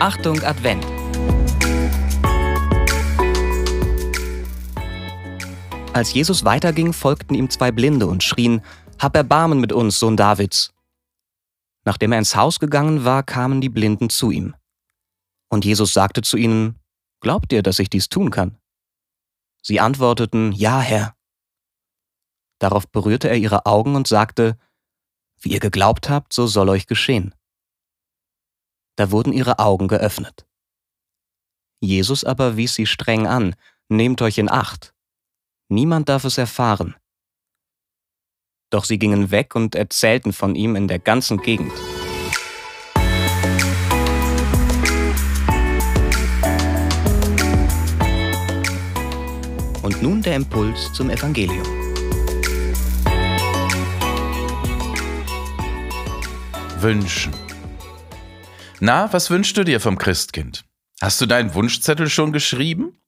Achtung Advent. Als Jesus weiterging, folgten ihm zwei Blinde und schrien, Hab Erbarmen mit uns, Sohn Davids. Nachdem er ins Haus gegangen war, kamen die Blinden zu ihm. Und Jesus sagte zu ihnen, Glaubt ihr, dass ich dies tun kann? Sie antworteten, Ja, Herr. Darauf berührte er ihre Augen und sagte, Wie ihr geglaubt habt, so soll euch geschehen. Da wurden ihre Augen geöffnet. Jesus aber wies sie streng an, Nehmt euch in Acht. Niemand darf es erfahren. Doch sie gingen weg und erzählten von ihm in der ganzen Gegend. Und nun der Impuls zum Evangelium. Wünschen. Na, was wünschst du dir vom Christkind? Hast du deinen Wunschzettel schon geschrieben?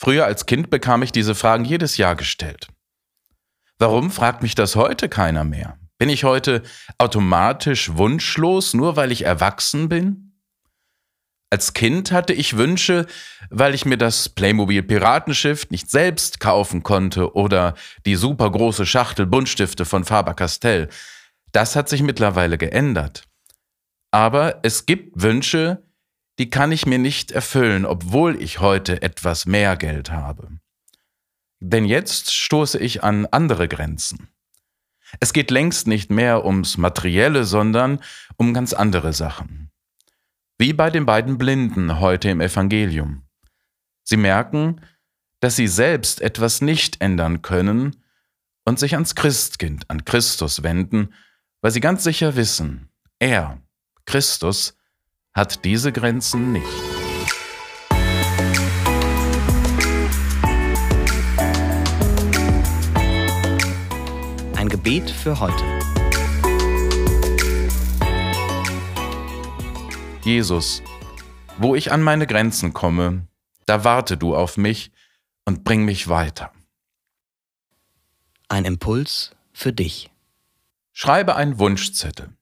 Früher als Kind bekam ich diese Fragen jedes Jahr gestellt. Warum fragt mich das heute keiner mehr? Bin ich heute automatisch wunschlos, nur weil ich erwachsen bin? Als Kind hatte ich Wünsche, weil ich mir das Playmobil Piratenschiff nicht selbst kaufen konnte oder die supergroße Schachtel Buntstifte von Faber-Castell. Das hat sich mittlerweile geändert. Aber es gibt Wünsche, die kann ich mir nicht erfüllen, obwohl ich heute etwas mehr Geld habe. Denn jetzt stoße ich an andere Grenzen. Es geht längst nicht mehr ums Materielle, sondern um ganz andere Sachen. Wie bei den beiden Blinden heute im Evangelium. Sie merken, dass sie selbst etwas nicht ändern können und sich ans Christkind, an Christus wenden, weil sie ganz sicher wissen, er, Christus, hat diese Grenzen nicht. Ein Gebet für heute. Jesus, wo ich an meine Grenzen komme, da warte du auf mich und bring mich weiter. Ein Impuls für dich. Schreibe einen Wunschzettel.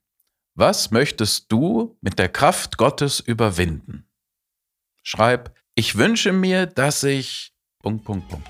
Was möchtest du mit der Kraft Gottes überwinden? Schreib, ich wünsche mir, dass ich. Punkt, Punkt, Punkt.